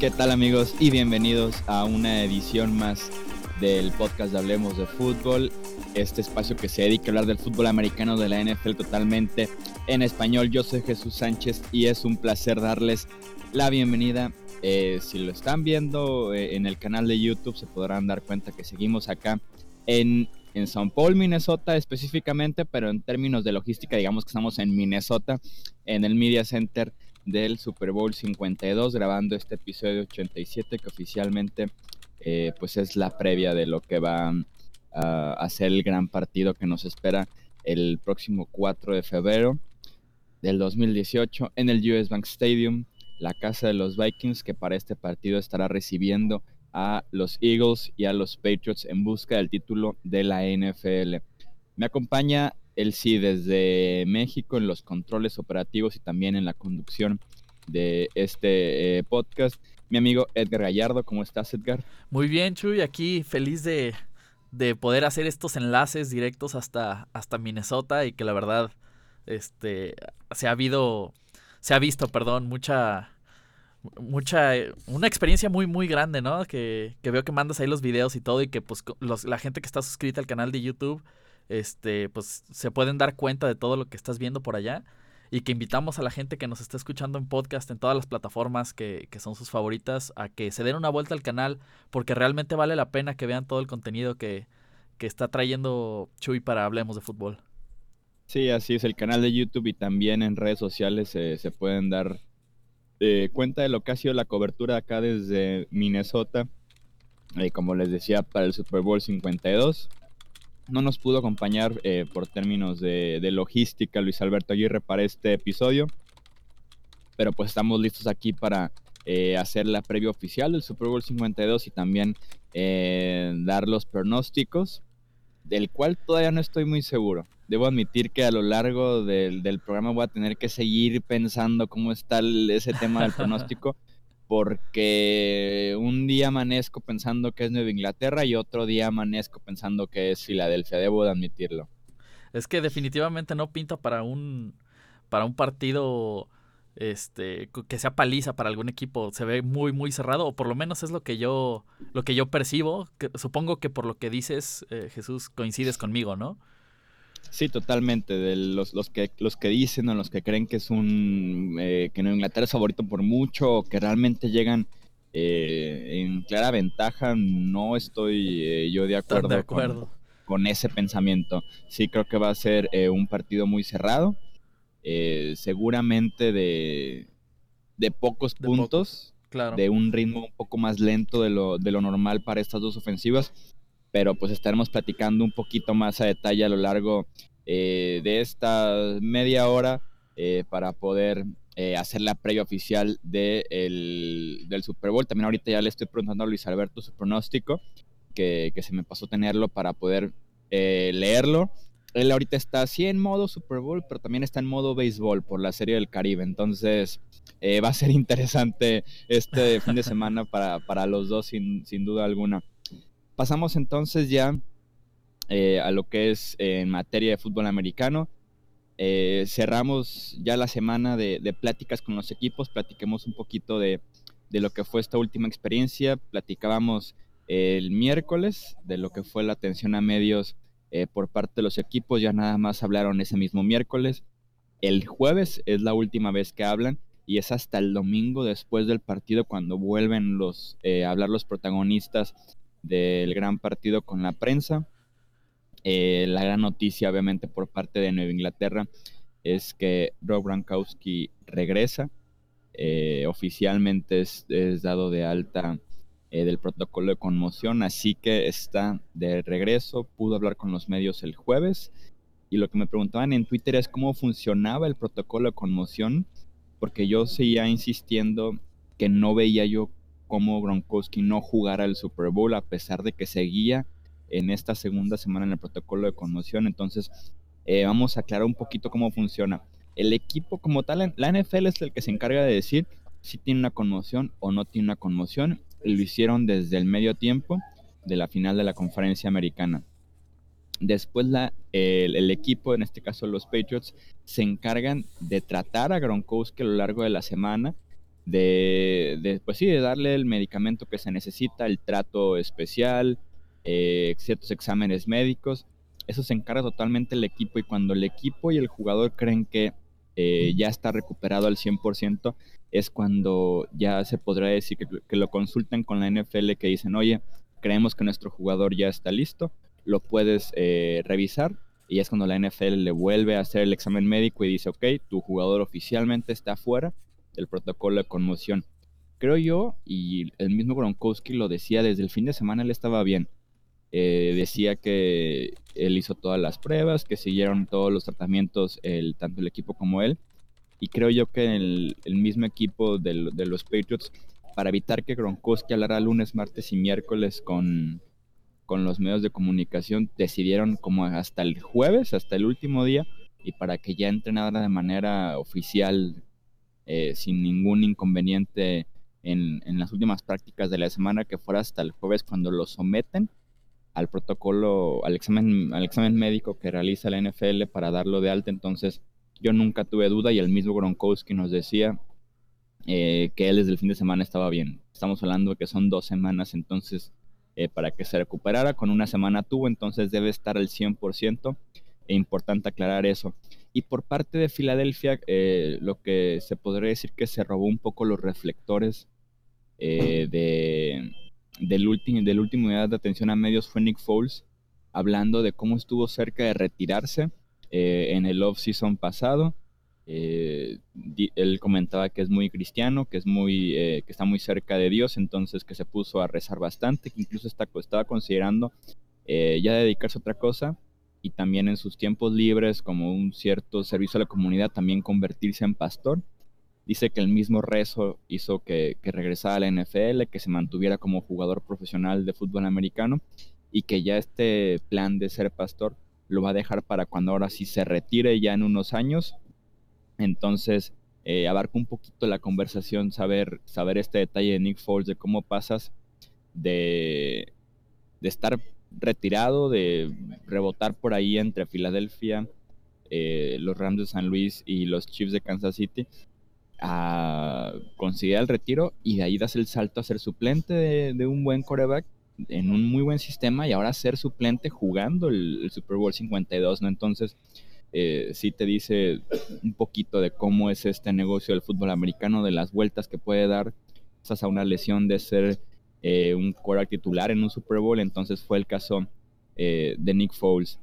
¿Qué tal amigos y bienvenidos a una edición más del podcast de Hablemos de Fútbol, este espacio que se dedica a hablar del fútbol americano de la NFL totalmente en español. Yo soy Jesús Sánchez y es un placer darles la bienvenida. Eh, si lo están viendo eh, en el canal de YouTube se podrán dar cuenta que seguimos acá en, en San Paul, Minnesota específicamente, pero en términos de logística digamos que estamos en Minnesota, en el Media Center del Super Bowl 52, grabando este episodio 87 que oficialmente eh, pues es la previa de lo que va a ser el gran partido que nos espera el próximo 4 de febrero del 2018 en el US Bank Stadium, la casa de los Vikings que para este partido estará recibiendo a los Eagles y a los Patriots en busca del título de la NFL. Me acompaña él sí desde México en los controles operativos y también en la conducción de este eh, podcast. Mi amigo Edgar Gallardo, ¿cómo estás Edgar? Muy bien Chuy, aquí feliz de, poder hacer estos enlaces directos hasta, hasta Minnesota y que la verdad este, se ha habido, se ha visto, perdón, mucha mucha una experiencia muy muy grande, ¿no? Que, que, veo que mandas ahí los videos y todo y que pues la gente que está suscrita al canal de YouTube este, pues se pueden dar cuenta de todo lo que estás viendo por allá y que invitamos a la gente que nos está escuchando en podcast en todas las plataformas que, son sus favoritas a que se den una vuelta al canal porque realmente vale la pena que vean todo el contenido que, está trayendo Chuy para Hablemos de Fútbol. Sí, así es, el canal de YouTube y también en redes sociales se pueden dar eh, cuenta de lo que ha sido la cobertura acá desde Minnesota, eh, como les decía, para el Super Bowl 52 no nos pudo acompañar eh, por términos de, logística Luis Alberto Aguirre para este episodio. Pero pues estamos listos aquí para hacer la previa oficial del Super Bowl 52 y también dar los pronósticos, del cual todavía no estoy muy seguro. Debo admitir que a lo largo del, del programa voy a tener que seguir pensando cómo está ese tema del pronóstico porque un día amanezco pensando que es Nueva Inglaterra y otro día amanezco pensando que es Filadelfia, debo de admitirlo. Es que definitivamente no pinta para un para un partido este que sea paliza para algún equipo, se ve muy muy cerrado o por lo menos es lo que yo lo que yo percibo, supongo que por lo que dices eh, Jesús coincides conmigo, ¿no? Sí, totalmente. De los, los, que, los que dicen o los que creen que es un eh, que Inglaterra es favorito por mucho o que realmente llegan eh, en clara ventaja, no estoy eh, yo de acuerdo, Con, ese pensamiento. Sí, creo que va a ser un partido muy cerrado, seguramente de, de pocos puntos, claro. de un ritmo un poco más lento de lo, de lo normal para estas dos ofensivas pero pues estaremos platicando un poquito más a detalle a lo largo eh, de esta media hora eh, para poder eh, hacer la previa oficial de del Super Bowl. También ahorita ya le estoy preguntando a Luis Alberto su pronóstico, que, que se me pasó tenerlo para poder leerlo. Él ahorita está así en modo Super Bowl, pero también está en modo béisbol por la Serie del Caribe. Entonces va a ser interesante este fin de semana para, para los dos sin, sin duda alguna. Pasamos entonces ya eh, a lo que es eh, en materia de fútbol americano. Eh, cerramos ya la semana de, pláticas con los equipos, platiquemos un poquito de, lo que fue esta última experiencia, platicábamos el miércoles de lo que fue la atención a medios por parte de los equipos, ya nada más hablaron ese mismo miércoles. El jueves es la última vez que hablan y es hasta el domingo después del partido cuando vuelven los, a hablar los protagonistas del gran partido con la prensa. Eh, la gran noticia, obviamente, por parte de Nueva Inglaterra es que Rob Gronkowski regresa. Eh, oficialmente es, dado de alta eh, del protocolo de conmoción, así que está de regreso. Pudo hablar con los medios el jueves. Y lo que me preguntaban en Twitter es cómo funcionaba el protocolo de conmoción, porque yo seguía insistiendo que no veía yo cómo Gronkowski no jugara el Super Bowl a pesar de que seguía en esta segunda semana en el protocolo de conmoción. Entonces, eh, vamos a aclarar un poquito cómo funciona. El equipo como tal, la NFL es el que se encarga de decir si tiene una conmoción o no tiene una conmoción. Lo hicieron desde el medio tiempo de la final de la conferencia americana. Después la, el, equipo, en este caso los Patriots, se encargan de tratar a Gronkowski a lo largo de la semana, de, pues sí, de darle el medicamento que se necesita, el trato especial, eh, ciertos exámenes médicos. Eso se encarga totalmente el equipo y cuando el equipo y el jugador creen que eh, ya está recuperado al 100%, es cuando ya se podrá decir que, lo consulten con la NFL que dicen, oye, creemos que nuestro jugador ya está listo, lo puedes eh, revisar y es cuando la NFL le vuelve a hacer el examen médico y dice, ok, tu jugador oficialmente está fuera del protocolo de conmoción. Creo yo, y el mismo Gronkowski lo decía desde el fin de semana, él estaba bien. Eh, decía que él hizo todas las pruebas, que siguieron todos los tratamientos, el, tanto el equipo como él. Y creo yo que el, el mismo equipo de los Patriots, para evitar que Gronkowski hablara lunes, martes y miércoles con, con los medios de comunicación decidieron como hasta el jueves, hasta el último día, y para que ya entrenara de manera oficial, eh, sin ningún inconveniente en, las últimas prácticas de la semana, que fuera hasta el jueves cuando lo someten al protocolo, al examen, al examen médico que realiza la NFL para darlo de alta. Entonces, yo nunca tuve duda y el mismo Gronkowski nos decía eh, que él desde el fin de semana estaba bien. Estamos hablando de que son dos semanas, entonces eh, para que se recuperara. Con una semana tuvo, entonces debe estar al 100%. E importante aclarar eso. Y por parte de Filadelfia, eh, lo que se podría decir que se robó un poco los reflectores eh, de, del, último, del último unidad de atención a medios fue Nick Foles, hablando de cómo estuvo cerca de retirarse en el off-season pasado. Eh, él comentaba que es muy cristiano, que es muy, eh, que está muy cerca de Dios, entonces que se puso a rezar bastante, que incluso está, estaba considerando eh, ya dedicarse a otra cosa y también en sus tiempos libres, como un cierto servicio a la comunidad, también convertirse en pastor. Dice que el mismo rezo hizo que, que regresara a la NFL, que se mantuviera como jugador profesional de fútbol americano y que ya este plan de ser pastor lo va a dejar para cuando ahora sí se retire ya en unos años entonces, eh, abarca un poquito la conversación, saber, saber este detalle de Nick Foles, de cómo pasas de, de estar retirado, de rebotar por ahí entre Filadelfia, eh, los Rams de San Luis y los Chiefs de Kansas City, a conseguir el retiro y de ahí das el salto a ser suplente de, un buen coreback en un muy buen sistema y ahora ser suplente jugando el, Super Bowl 52, ¿no? Entonces, eh, sí te dice un poquito de cómo es este negocio del fútbol americano, de las vueltas que puede dar a una lesión de ser eh, un quarterback titular en un Super Bowl, entonces fue el caso eh, de Nick Foles.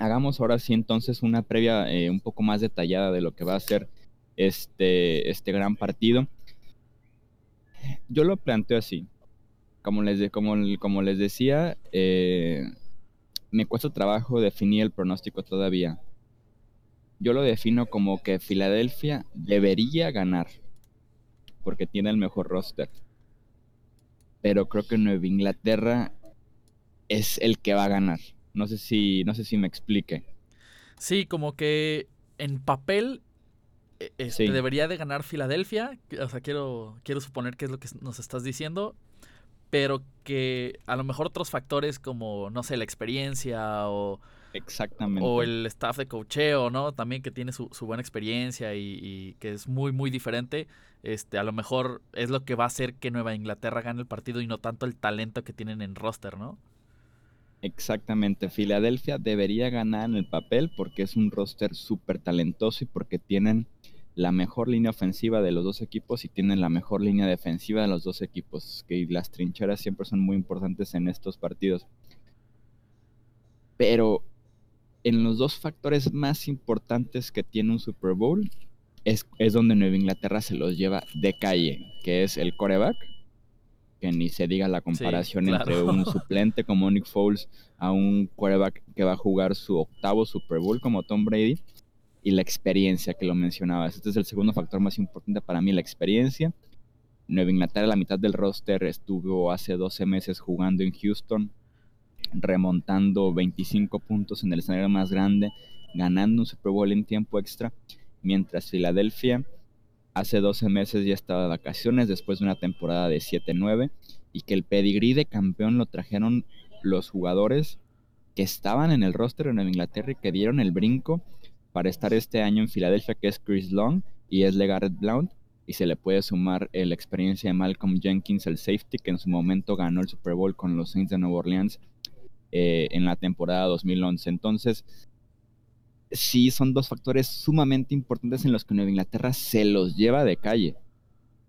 Hagamos ahora sí entonces una previa un poco más detallada de lo que va a ser este, este gran partido. Yo lo planteo así, como les, como, como les decía, me cuesta trabajo definir el pronóstico todavía yo lo defino como que Filadelfia debería ganar porque tiene el mejor roster. Pero creo que Nueva Inglaterra es el que va a ganar. No sé si, no sé si me explique. Sí, como que en papel e, este, debería de ganar Filadelfia. O sea, quiero, quiero suponer que es lo que nos estás diciendo. Pero que a lo mejor otros factores como, no sé, la experiencia o Exactamente. O el staff de cocheo, ¿no? También que tiene su, buena experiencia y, que es muy, muy diferente. Este, a lo mejor es lo que va a hacer que Nueva Inglaterra gane el partido y no tanto el talento que tienen en roster, ¿no? Exactamente. Filadelfia debería ganar en el papel porque es un roster súper talentoso y porque tienen la mejor línea ofensiva de los dos equipos y tienen la mejor línea defensiva de los dos equipos. Que las trincheras siempre son muy importantes en estos partidos. Pero en los dos factores más importantes que tiene un Super Bowl es, donde Nueva Inglaterra se los lleva de calle, que es el coreback, que ni se diga la comparación entre un suplente como Nick Foles a un quarterback que va a jugar su octavo Super Bowl como Tom Brady y la experiencia que lo mencionabas. Este es el segundo factor más importante para mí, la experiencia. Nueva Inglaterra, la mitad del roster estuvo hace 12 meses jugando en Houston, remontando 25 puntos en el escenario más grande, ganando un Super Bowl en tiempo extra, mientras Filadelfia hace 12 meses ya estaba de vacaciones después de una temporada de 7-9 y que el pedigrí de campeón lo trajeron los jugadores que estaban en el roster en Nueva Inglaterra y que dieron el brinco para estar este año en Filadelfia, que es Chris Long y es LeGarrette Blount. Y se le puede sumar la experiencia de Malcolm Jenkins, el safety, que en su momento ganó el Super Bowl con los Saints de Nueva Orleans eh, en la temporada 2011. Entonces, sí son dos factores sumamente importantes en los que Nueva Inglaterra se los lleva de calle.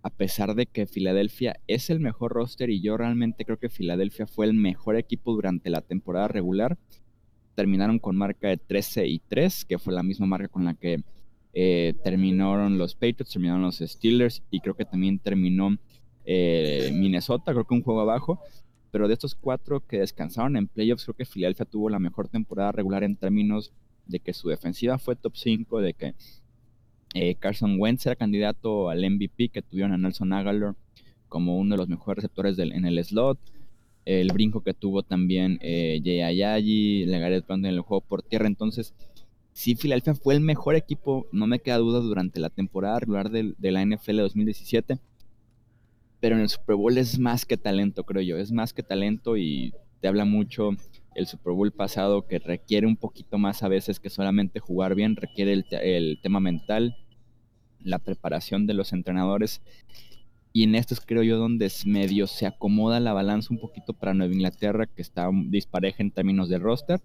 A pesar de que Filadelfia es el mejor roster y yo realmente creo que Filadelfia fue el mejor equipo durante la temporada regular. Terminaron con marca de 13 y 3, que fue la misma marca con la que eh, terminaron los Patriots, terminaron los Steelers y creo que también terminó eh, Minnesota, creo que un juego abajo. Pero de estos cuatro que descansaron en playoffs, creo que Filadelfia tuvo la mejor temporada regular en términos de que su defensiva fue top 5, de que eh, Carson Wentz era candidato al MVP, que tuvieron a Nelson Aguilar como uno de los mejores receptores en el slot. El brinco que tuvo también eh, Jay Ayayi, Legaret en el juego por tierra. Entonces, sí, Filadelfia fue el mejor equipo, no me queda duda, durante la temporada regular de, de la NFL 2017. Pero en el Super Bowl es más que talento, creo yo. Es más que talento y te habla mucho el Super Bowl pasado que requiere un poquito más a veces que solamente jugar bien, requiere el, tema mental, la preparación de los entrenadores. Y en estos creo yo donde medio se acomoda la balanza un poquito para Nueva Inglaterra, que está dispareja en términos de roster.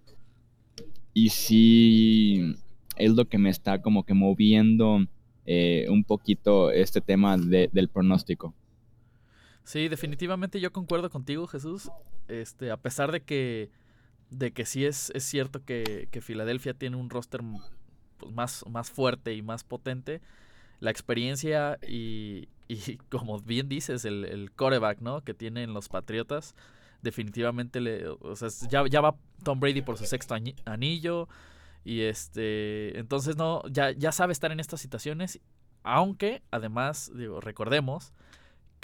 Y sí es lo que me está como que moviendo eh, un poquito este tema del pronóstico. Sí, definitivamente yo concuerdo contigo, Jesús. Este, a pesar de que de que sí es, es cierto que, Filadelfia tiene un roster pues, más, más fuerte y más potente. La experiencia y, y como bien dices, el, el coreback ¿no? que tienen los Patriotas, definitivamente le, o sea, ya, ya va Tom Brady por su sexto anillo. Y este, entonces no, ya, ya sabe estar en estas situaciones. Aunque, además, digo, recordemos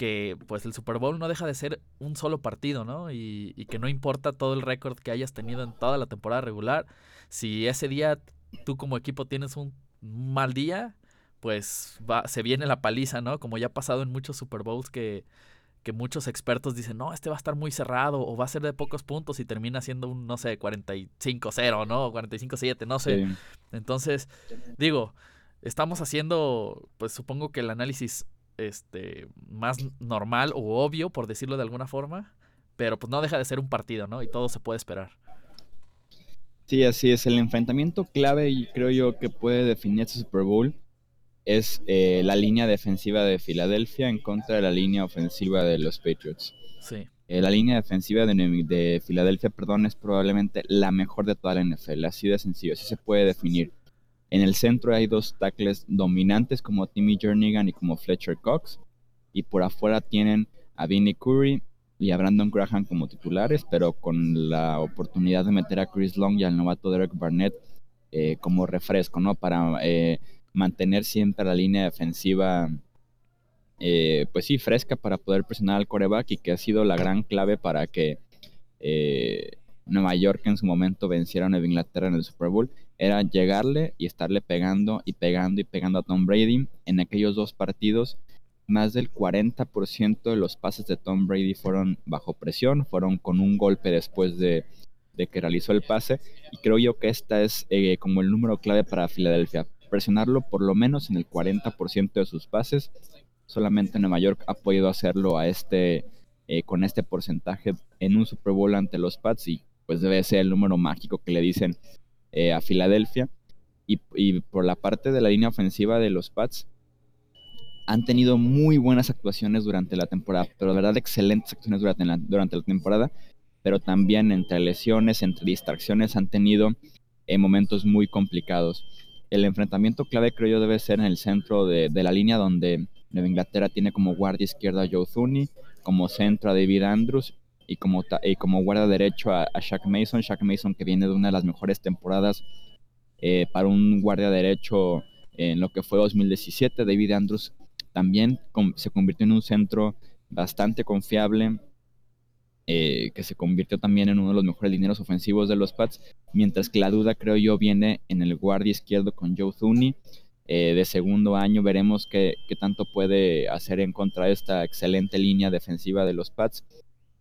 que pues el Super Bowl no deja de ser un solo partido, ¿no? Y, que no importa todo el récord que hayas tenido en toda la temporada regular, si ese día tú como equipo tienes un mal día, pues va, se viene la paliza, ¿no? Como ya ha pasado en muchos Super Bowls que, que muchos expertos dicen, no, este va a estar muy cerrado o va a ser de pocos puntos y termina siendo un, no sé, 45-0, ¿no? 45-7, no sé. Entonces, digo, estamos haciendo, pues supongo que el análisis este, más normal o obvio, por decirlo de alguna forma, pero pues no deja de ser un partido, ¿no? Y todo se puede esperar. Sí, así es. El enfrentamiento clave y creo yo que puede definir este Super Bowl es eh, la línea defensiva de Filadelfia en contra de la línea ofensiva de los Patriots. Sí. Eh, la línea defensiva de, de, Filadelfia, perdón, es probablemente la mejor de toda la NFL, así de sencillo, así se puede definir. En el centro hay dos tackles dominantes como Timmy Jernigan y como Fletcher Cox. Y por afuera tienen a Vinnie Curry y a Brandon Graham como titulares, pero con la oportunidad de meter a Chris Long y al novato Derek Barnett eh, como refresco, ¿no? Para eh, mantener siempre la línea defensiva, eh, pues sí, fresca para poder presionar al coreback y que ha sido la gran clave para que Nueva York en su momento venciera a Nueva Inglaterra en el Super Bowl era llegarle y estarle pegando y pegando y pegando a Tom Brady. En aquellos dos partidos, más del 40% de los pases de Tom Brady fueron bajo presión, fueron con un golpe después de, que realizó el pase. Y creo yo que esta es eh, como el número clave para Filadelfia. Presionarlo por lo menos en el 40% de sus pases. Solamente Nueva York ha podido hacerlo a este, eh, con este porcentaje en un Super Bowl ante los Pats y pues debe ser el número mágico que le dicen eh, a Filadelfia. Y, por la parte de la línea ofensiva de los Pats, han tenido muy buenas actuaciones durante la temporada, pero de verdad excelentes actuaciones durante la, durante la temporada, pero también entre lesiones, entre distracciones, han tenido eh, momentos muy complicados. El enfrentamiento clave creo yo debe ser en el centro de, la línea donde Nueva Inglaterra tiene como guardia izquierda a Joe Thuney, como centro a David Andrews y como, y como guarda derecho a, Shaq Mason. Shaq Mason que viene de una de las mejores temporadas eh, para un guardia derecho en lo que fue 2017. David Andrews también se convirtió en un centro bastante confiable, eh, que se convirtió también en uno de los mejores dineros ofensivos de los Pats, mientras que la duda creo yo viene en el guardia izquierdo con Joe Thuney. Eh, de segundo año veremos qué, qué, tanto puede hacer en contra de esta excelente línea defensiva de los Pats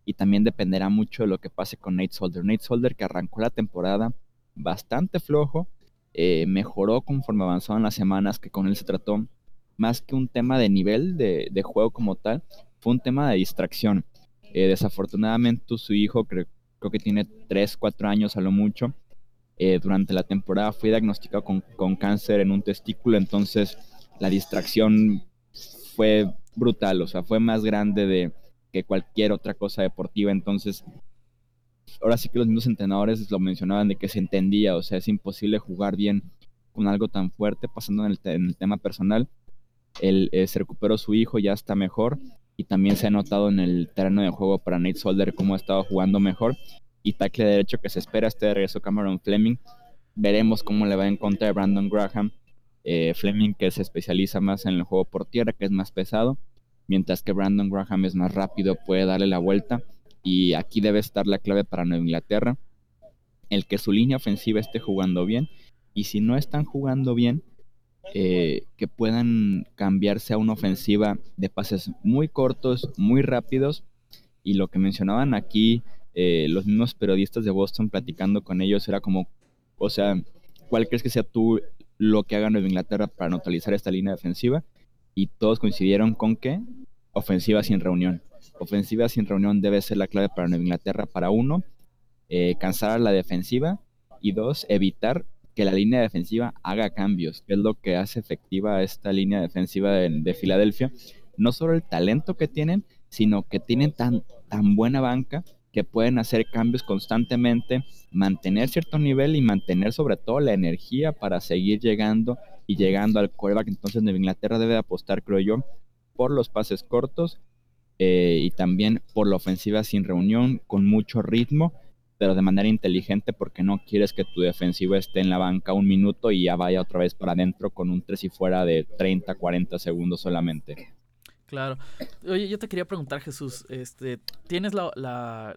y también dependerá mucho de lo que pase con Nate Solder. Nate Solder que arrancó la temporada bastante flojo, eh, mejoró conforme avanzaban las semanas que con él se trató, más que un tema de nivel de, juego como tal, fue un tema de distracción. Eh, desafortunadamente su hijo, creo, creo, que tiene 3, 4 años a lo mucho, eh, durante la temporada fue diagnosticado con, con cáncer en un testículo, entonces la distracción fue brutal, o sea, fue más grande de que cualquier otra cosa deportiva, entonces ahora sí que los mismos entrenadores lo mencionaban de que se entendía, o sea, es imposible jugar bien con algo tan fuerte, pasando en el, tema personal. Él eh, se recuperó su hijo, ya está mejor, y también se ha notado en el terreno de juego para Nate Solder cómo ha estado jugando mejor. Y tackle derecho que se espera este de regreso Cameron Fleming. Veremos cómo le va a encontrar Brandon Graham. Eh, Fleming que se especializa más en el juego por tierra, que es más pesado, mientras que Brandon Graham es más rápido, puede darle la vuelta y aquí debe estar la clave para Nueva Inglaterra, el que su línea ofensiva esté jugando bien y si no están jugando bien, eh, que puedan cambiarse a una ofensiva de pases muy cortos, muy rápidos y lo que mencionaban aquí eh, los mismos periodistas de Boston platicando con ellos era como, o sea, ¿cuál crees que sea tú lo que haga Nueva Inglaterra para neutralizar esta línea defensiva? Y todos coincidieron con que ofensiva sin reunión ofensiva sin reunión debe ser la clave para Nueva Inglaterra para uno, eh, cansar a la defensiva y dos, evitar que la línea defensiva haga cambios, que es lo que hace efectiva esta línea defensiva de, Filadelfia. No solo el talento que tienen, sino que tienen tan, tan buena banca que pueden hacer cambios constantemente, mantener cierto nivel y mantener sobre todo la energía para seguir llegando y llegando al quarterback. Entonces Nueva Inglaterra debe apostar, creo yo, por los pases cortos eh, y también por la ofensiva sin reunión, con mucho ritmo, pero de manera inteligente porque no quieres que tu defensivo esté en la banca un minuto y ya vaya otra vez para adentro con un 3 y fuera de 30, 40 segundos solamente. Claro. Oye, yo te quería preguntar, Jesús, este, ¿tienes la, la,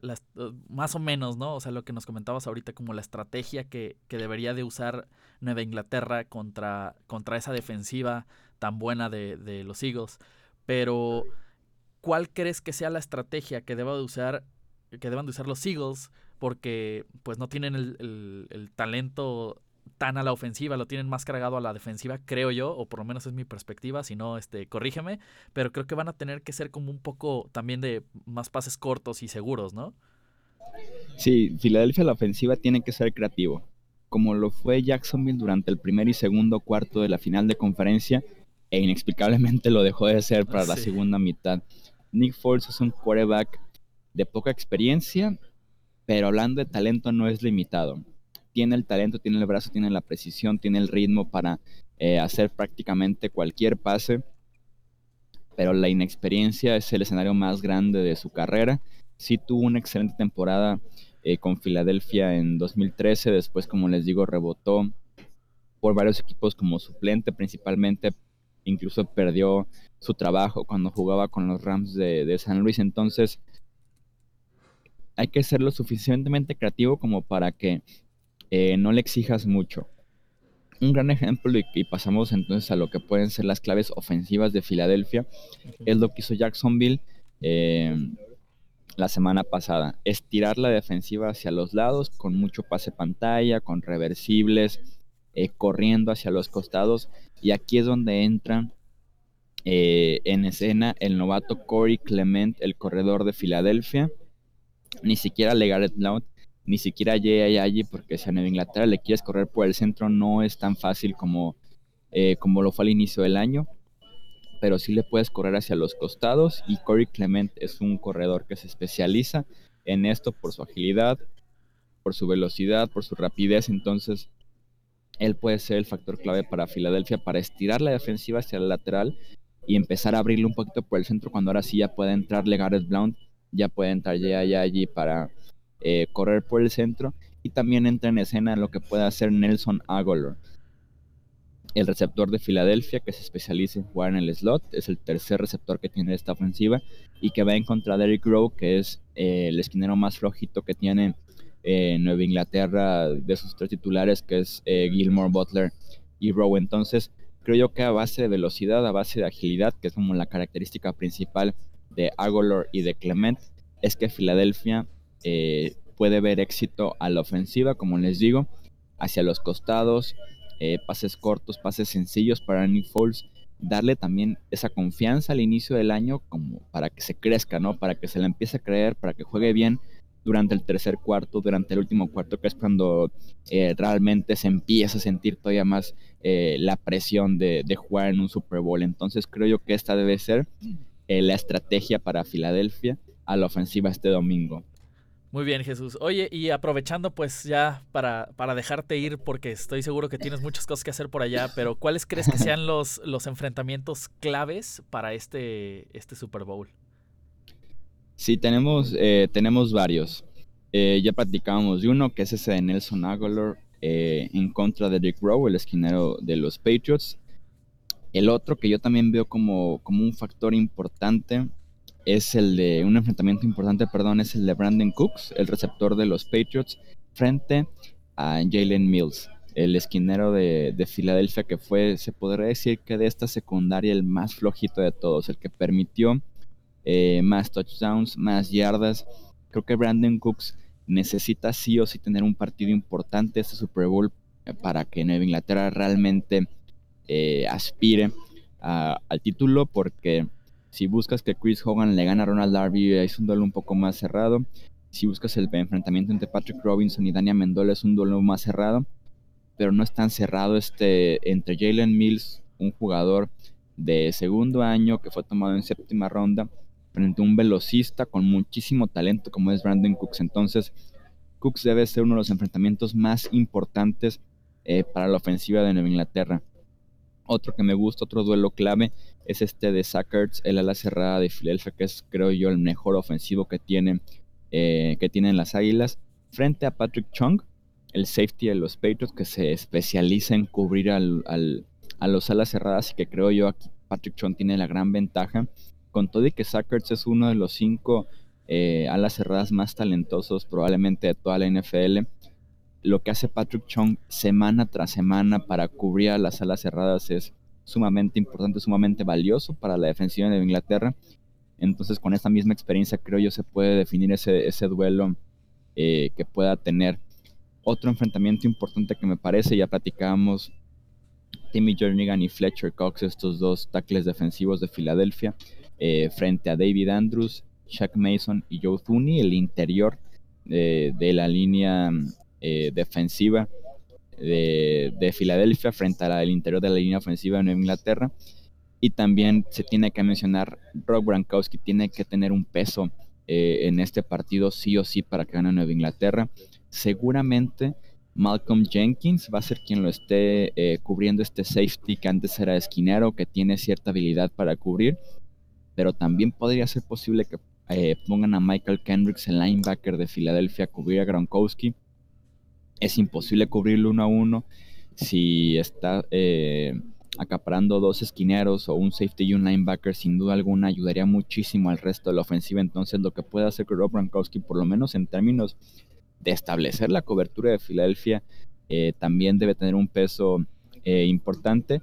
más o menos, ¿no? O sea, lo que nos comentabas ahorita como la estrategia que, que debería de usar Nueva Inglaterra contra, contra esa defensiva tan buena de, de los Eagles. Pero ¿cuál crees que sea la estrategia que deba de usar, que deban de usar los Eagles? Porque pues no tienen el, talento tan a la ofensiva, lo tienen más cargado a la defensiva, creo yo, o por lo menos es mi perspectiva, si no, este, corrígeme, pero creo que van a tener que ser como un poco también de más pases cortos y seguros, ¿no? Sí, Filadelfia la ofensiva tiene que ser creativo, como lo fue Jacksonville durante el primer y segundo cuarto de la final de conferencia, e inexplicablemente lo dejó de ser para la segunda mitad. Nick Foles es un quarterback de poca experiencia, pero hablando de talento no es limitado. Tiene el talento, tiene el brazo, tiene la precisión, tiene el ritmo para eh, hacer prácticamente cualquier pase, pero la inexperiencia es el escenario más grande de su carrera. Sí tuvo una excelente temporada eh, con Filadelfia en 2013, después como les digo rebotó por varios equipos como suplente principalmente, incluso perdió su trabajo cuando jugaba con los Rams de, San Luis. Entonces, hay que ser lo suficientemente creativo como para que eh, no le exijas mucho. Un gran ejemplo, y, pasamos entonces a lo que pueden ser las claves ofensivas de Filadelfia, es lo que hizo Jacksonville eh, la semana pasada. Estirar la defensiva hacia los lados con mucho pase pantalla, con reversibles, eh, corriendo hacia los costados. Y aquí es donde entran eh, en escena el novato Corey Clement, el corredor de Filadelfia. Ni siquiera Legaret Blount, ni siquiera Jay allí, porque si a Nueva Inglaterra le quieres correr por el centro, no es tan fácil como, eh, como lo fue al inicio del año. Pero sí le puedes correr hacia los costados. Y Corey Clement es un corredor que se especializa en esto por su agilidad, por su velocidad, por su rapidez. Entonces, él puede ser el factor clave para Filadelfia para estirar la defensiva hacia el lateral y empezar a abrirle un poquito por el centro cuando ahora sí ya puede entrar Legares Blount, ya puede entrar ya, allí para eh, correr por el centro y también entra en escena lo que puede hacer Nelson Aguilar, el receptor de Filadelfia que se especializa en jugar en el slot, es el tercer receptor que tiene esta ofensiva y que va en contra de Eric Rowe, que es eh, el esquinero más flojito que tiene eh, Nueva Inglaterra de sus tres titulares, que es Gilmore, Butler y Rowe. Entonces, Creo yo que a base de velocidad, a base de agilidad, que es como la característica principal de Agolor y de Clement, es que Filadelfia eh, puede ver éxito a la ofensiva, como les digo, hacia los costados, eh, pases cortos, pases sencillos para Nick Foles, darle también esa confianza al inicio del año como para que se crezca, ¿no? Para que se le empiece a creer, para que juegue bien durante el tercer cuarto, durante el último cuarto, que es cuando eh, realmente se empieza a sentir todavía más eh, la presión de, jugar en un Super Bowl. Entonces creo yo que esta debe ser la estrategia para Filadelfia a la ofensiva este domingo. Muy bien, Jesús. Oye, y aprovechando pues ya para, para dejarte ir, porque estoy seguro que tienes muchas cosas que hacer por allá, pero ¿cuáles crees que sean los, los enfrentamientos claves para este, este Super Bowl? Sí, tenemos, eh, tenemos varios. Eh, ya platicábamos de uno, que es ese de Nelson Aguilar eh, en contra de Rick Rowe, el esquinero de los Patriots. El otro que yo también veo como, como un factor importante es el de un enfrentamiento importante, perdón, es el de Brandon Cooks, el receptor de los Patriots, frente a Jalen Mills, el esquinero de, Filadelfia, que fue, se podría decir que de esta secundaria el más flojito de todos, el que permitió eh, más touchdowns, más yardas. Creo que Brandon Cooks necesita sí o sí tener un partido importante este Super Bowl para que Nueva Inglaterra realmente eh, aspire al título, porque si buscas que Chris Hogan le gane a Ronald Darby, es un duelo un poco más cerrado. Si buscas el enfrentamiento entre Patrick Robinson y Dania Mendola, es un duelo más cerrado. Pero no es tan cerrado este entre Jalen Mills, un jugador de segundo año que fue tomado en séptima ronda, frente a un velocista con muchísimo talento como es Brandon Cooks. Entonces, Cooks debe ser uno de los enfrentamientos más importantes eh, para la ofensiva de Nueva Inglaterra. Otro que me gusta, otro duelo clave, es este de Sackerts, el ala cerrada de Philadelphia, que es creo yo el mejor ofensivo que tienen, eh, que tienen las Águilas, frente a Patrick Chung, el safety de los Patriots, que se especializa en cubrir al, a los alas cerradas y que creo yo aquí Patrick Chung tiene la gran ventaja. Con todo y que Sackerts es uno de los cinco eh, alas cerradas más talentosos probablemente de toda la NFL, lo que hace Patrick Chung semana tras semana para cubrir a las alas cerradas es sumamente importante, sumamente valioso para la defensiva de Inglaterra. Entonces, con esta misma experiencia, creo yo se puede definir ese, duelo eh, que pueda tener. Otro enfrentamiento importante que me parece, ya platicábamos, Timmy Jernigan y Fletcher Cox, estos dos tackles defensivos de Filadelfia, eh, frente a David Andrews, Shaq Mason y Joe Thuney, el interior eh, de la línea eh, defensiva de, Filadelfia frente al interior de la línea ofensiva de Nueva Inglaterra. Y también se tiene que mencionar, Rob Gronkowski tiene que tener un peso eh, en este partido sí o sí para que gane Nueva Inglaterra. Seguramente Malcolm Jenkins va a ser quien lo esté eh, cubriendo este safety que antes era esquinero, que tiene cierta habilidad para cubrir, pero también podría ser posible que pongan a Michael Kendricks, el linebacker de Filadelfia, a cubrir a Gronkowski es imposible cubrirlo uno a uno. Si está eh, acaparando dos esquineros o un safety y un linebacker, sin duda alguna ayudaría muchísimo al resto de la ofensiva. Entonces, lo que puede hacer Rob Gronkowski, por lo menos en términos de establecer la cobertura de Filadelfia, eh, también debe tener un peso eh, importante.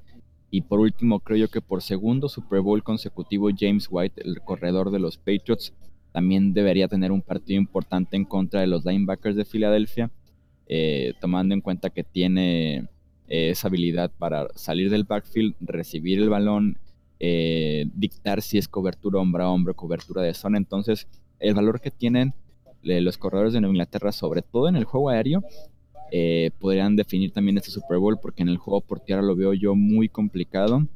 Y por último, creo yo que por segundo Super Bowl consecutivo, James White, el corredor de los Patriots, también debería tener un partido importante en contra de los linebackers de Filadelfia. Eh, tomando en cuenta que tiene eh, esa habilidad para salir del backfield, recibir el balón, eh, dictar si es cobertura hombre a hombre, cobertura de zona. Entonces, el valor que tienen los corredores de Nueva Inglaterra, sobre todo en el juego aéreo, podrían definir también este Super Bowl, porque en el juego por tierra lo veo yo muy complicado.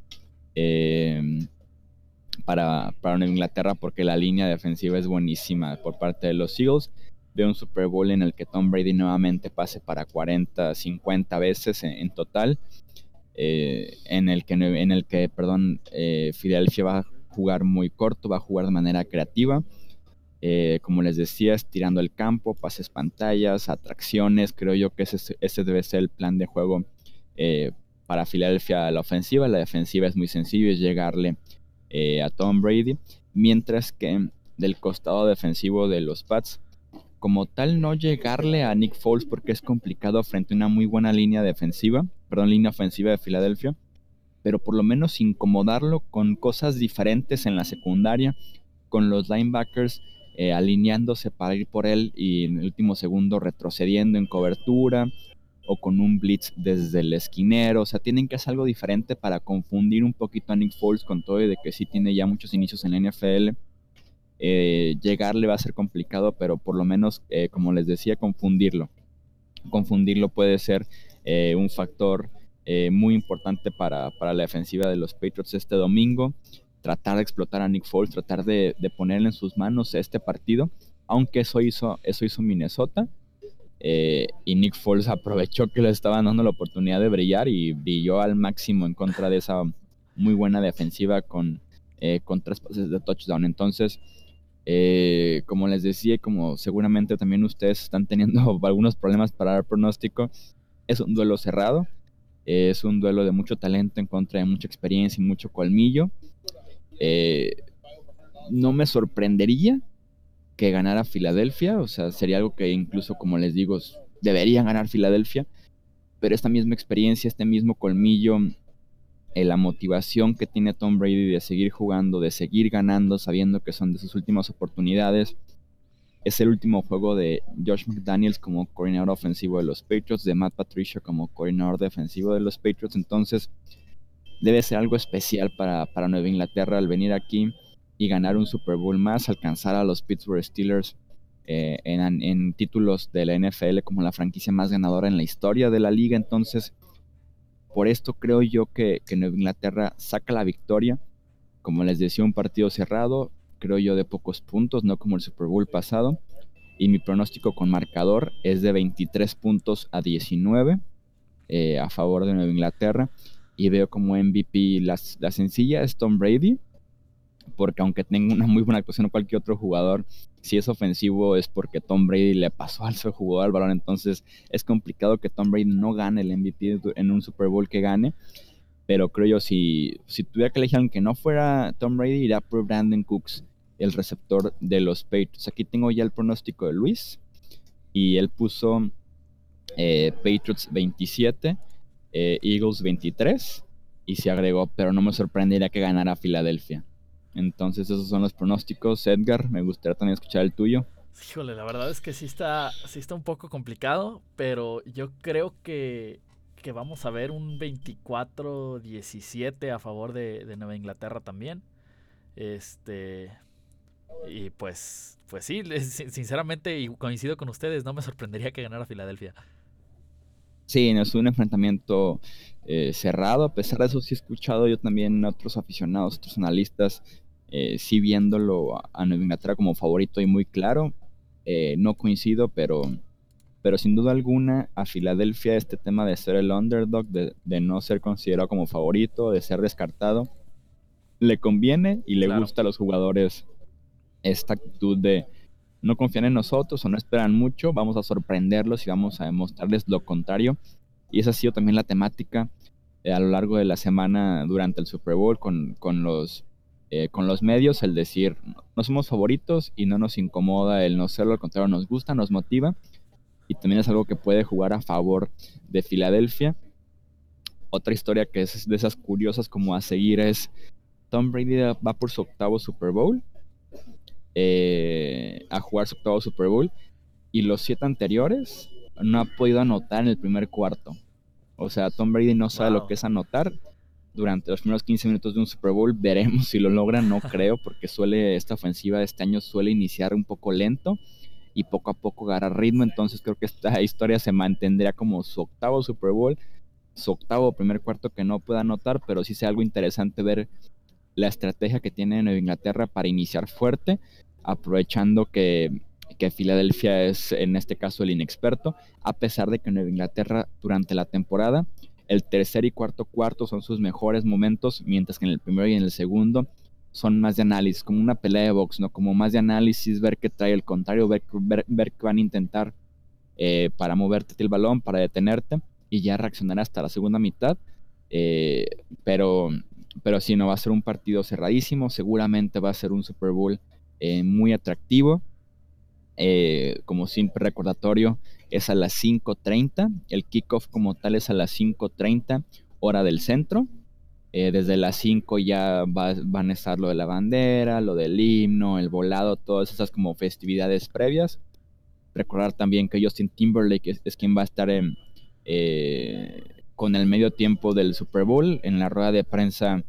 para, para Inglaterra porque la línea defensiva es buenísima por parte de los Eagles de un Super Bowl en el que Tom Brady nuevamente pase para 40, 50 veces en, total, eh, en el que, en el que perdón, eh, Philadelphia va a jugar muy corto, va a jugar de manera creativa. Eh, como les decía, estirando el campo, pases pantallas, atracciones. Creo yo que ese, debe ser el plan de juego para Filadelfia la ofensiva. La defensiva es muy sencillo, es llegarle a Tom Brady. Mientras que del costado defensivo de los Pats, como tal no llegarle a Nick Foles porque es complicado frente a una muy buena línea defensiva, perdón, línea ofensiva de Filadelfia, pero por lo menos incomodarlo con cosas diferentes en la secundaria, con los linebackers eh, alineándose para ir por él y en el último segundo retrocediendo en cobertura o con un blitz desde el esquinero. O sea, tienen que hacer algo diferente para confundir un poquito a Nick Foles con todo y de que sí tiene ya muchos inicios en la NFL. Eh, llegarle va a ser complicado, pero por lo menos, eh, como les decía, confundirlo. Confundirlo puede ser un factor muy importante para, para, la defensiva de los Patriots este domingo tratar de explotar a Nick Foles, tratar de, ponerle en sus manos este partido, aunque eso hizo, eso hizo Minnesota. Eh, y Nick Foles aprovechó que le estaban dando la oportunidad de brillar y brilló al máximo en contra de esa muy buena defensiva con, eh, con tres pases de touchdown. Entonces, eh, como les decía, como seguramente también ustedes están teniendo algunos problemas para dar pronóstico, es un duelo cerrado, es un duelo de mucho talento en contra de mucha experiencia y mucho colmillo. Eh, no me sorprendería que ganara Filadelfia, o sea, sería algo que incluso, como les digo, deberían ganar Filadelfia, pero esta misma experiencia, este mismo colmillo, eh, la motivación que tiene Tom Brady de seguir jugando, de seguir ganando, sabiendo que son de sus últimas oportunidades, es el último juego de Josh McDaniels como coordinador ofensivo de los Patriots, de Matt Patricia como coordinador defensivo de los Patriots, entonces debe ser algo especial para, Nueva Inglaterra al venir aquí y ganar un Super Bowl más, alcanzar a los Pittsburgh Steelers eh, en, títulos de la NFL como la franquicia más ganadora en la historia de la liga. Entonces, por esto creo yo que, que Nueva Inglaterra saca la victoria. Como les decía, un partido cerrado, creo yo de pocos puntos, no como el Super Bowl pasado. Y mi pronóstico con marcador es de 23 puntos a 19 eh, a favor de Nueva Inglaterra y veo como MVP la, la sencilla es Tom Brady, porque aunque tenga una muy buena actuación cualquier otro jugador, si es ofensivo es porque Tom Brady le pasó al jugador al balón, entonces es complicado que Tom Brady no gane el MVP en un Super Bowl que gane, pero creo yo si, si tuviera que elegir aunque no fuera Tom Brady, iría por Brandon Cooks, el receptor de los Patriots. Aquí tengo ya el pronóstico de Luis y él puso eh, Patriots 27 eh, Eagles 23 y se agregó, pero no me sorprendería que ganara Filadelfia. Entonces esos son los pronósticos. Edgar, me gustaría también escuchar el tuyo. Híjole, la verdad es que sí está, sí está un poco complicado, pero yo creo que, que vamos a ver un 24-17 a favor de, de, Nueva Inglaterra también. Este. Y pues, pues sí, sinceramente, y coincido con ustedes, no me sorprendería que ganara Filadelfia. Sí, no es un enfrentamiento eh, cerrado. A pesar de eso, sí he escuchado yo también a otros aficionados, otros analistas, eh, sí viéndolo a, Nueva Inglaterra como favorito y muy claro. Eh, no coincido, pero, pero sin duda alguna a Filadelfia este tema de ser el underdog, de, no ser considerado como favorito, de ser descartado, le conviene y le gusta a los jugadores esta actitud de no confían en nosotros o no esperan mucho, vamos a sorprenderlos y vamos a demostrarles lo contrario. Y esa ha sido también la temática eh, a lo largo de la semana durante el Super Bowl con, los, eh, con los medios, el decir, no somos favoritos y no nos incomoda el no serlo, al contrario, nos gusta, nos motiva. Y también es algo que puede jugar a favor de Filadelfia. Otra historia que es de esas curiosas como a seguir es Tom Brady va por su octavo Super Bowl eh, a jugar su octavo Super Bowl y los siete anteriores no ha podido anotar en el primer cuarto. O sea, Tom Brady no sabe lo que es anotar durante los primeros 15 minutos de un Super Bowl. Veremos si lo logra, no creo, porque suele esta ofensiva de este año suele iniciar un poco lento y poco a poco agarrar ritmo. Entonces creo que esta historia se mantendría como su octavo Super Bowl, su octavo primer cuarto que no pueda anotar, pero sí sea algo interesante ver la estrategia que tiene Nueva Inglaterra para iniciar fuerte, aprovechando que, que, Filadelfia es en este caso el inexperto, a pesar de que Nueva Inglaterra durante la temporada, el tercer y cuarto cuarto son sus mejores momentos, mientras que en el primero y en el segundo son más de análisis, como una pelea de box, ¿no? Como más de análisis, ver qué trae el contrario, ver, qué van a intentar eh, para moverte el balón, para detenerte y ya reaccionar hasta la segunda mitad. Eh, pero pero sí, no va a ser un partido cerradísimo, seguramente va a ser un Super Bowl eh, muy atractivo. Como simple recordatorio, es a las 5.30, el kickoff como tal es a las 5.30 hora del centro. Eh, desde las 5 ya van a estar lo de la bandera, lo del himno, el volado, todas esas como festividades previas. Recordar también que Justin Timberlake es, quien va a estar eh, con el medio tiempo del Super Bowl. En la rueda de prensa,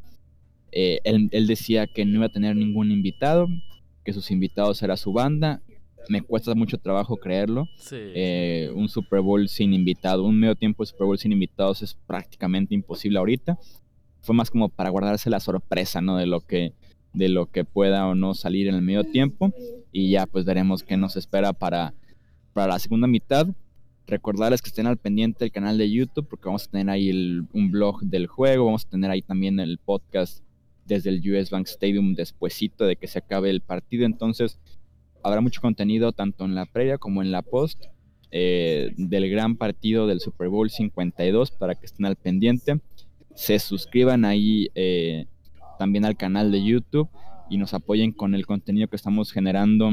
eh, él, él, decía que no iba a tener ningún invitado, que sus invitados era su banda. Me cuesta mucho trabajo creerlo. un Super Bowl sin invitado, un medio tiempo de Super Bowl sin invitados es prácticamente imposible ahorita fue más como para guardarse la sorpresa, ¿no? De lo que, de lo que pueda o no salir en el medio tiempo. Y ya pues veremos qué nos espera para, para la segunda mitad. Recordarles que estén al pendiente del canal de YouTube porque vamos a tener ahí un blog del juego, vamos a tener ahí también el podcast desde el US Bank Stadium despuesito de que se acabe el partido. Entonces habrá mucho contenido tanto en la previa como en la post eh, del gran partido del Super Bowl 52 para que estén al pendiente se suscriban ahí eh, también al canal de YouTube y nos apoyen con el contenido que estamos generando.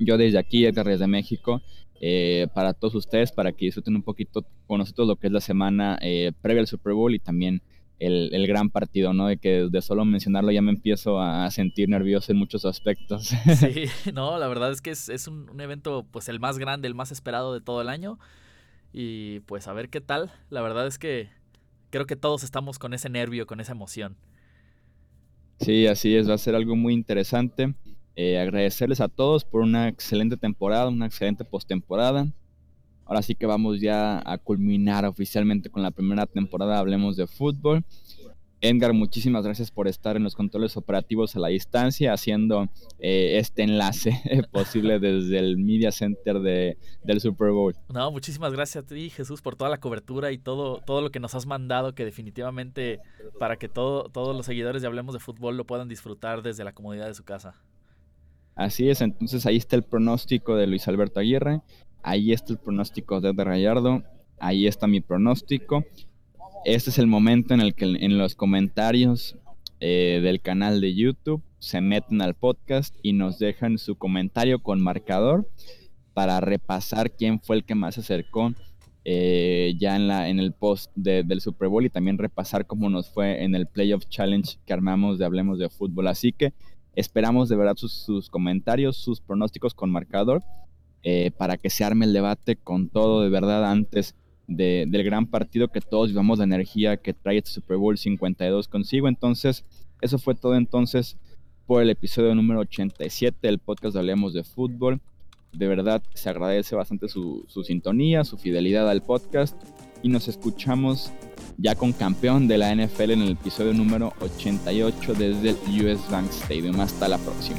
Yo desde aquí, desde México, eh, para todos ustedes, para que disfruten un poquito con nosotros lo que es la semana previa al Super Bowl y también el, gran partido, ¿no? De que de solo mencionarlo ya me empiezo a sentir nervioso en muchos aspectos. Sí, no, la verdad es que es, un, un, evento, pues el más grande, el más esperado de todo el año. Y pues a ver qué tal. La verdad es que creo que todos estamos con ese nervio, con esa emoción. Sí, así es, va a ser algo muy interesante. Eh, agradecerles a todos por una excelente temporada, una excelente postemporada. Ahora sí que vamos ya a culminar oficialmente con la primera temporada, hablemos de fútbol. Edgar, muchísimas gracias por estar en los controles operativos a la distancia, haciendo eh, este enlace posible desde el Media Center de, del Super Bowl. No, muchísimas gracias a ti, Jesús, por toda la cobertura y todo, todo lo que nos has mandado, que definitivamente para que todo, todos los seguidores de Hablemos de Fútbol lo puedan disfrutar desde la comodidad de su casa. Así es, entonces ahí está el pronóstico de Luis Alberto Aguirre, ahí está el pronóstico de Gallardo, ahí está mi pronóstico este es el momento en el que en los comentarios eh, del canal de YouTube se meten al podcast y nos dejan su comentario con marcador para repasar quién fue el que más se acercó eh, ya en, la, en el post del Super Bowl y también repasar cómo nos fue en el Playoff Challenge que armamos de Hablemos de Fútbol. Así que esperamos de verdad sus, comentarios, sus pronósticos con marcador eh, para que se arme el debate con todo de verdad antes del gran partido que todos vivamos la energía que trae este Super Bowl 52 consigo. Entonces, eso fue todo entonces por el episodio número 87 del podcast de Hablemos de Fútbol. De verdad se agradece bastante su, su sintonía, su fidelidad al podcast y nos escuchamos ya con campeón de la NFL en el episodio número 88 desde el US Bank Stadium. Hasta la próxima.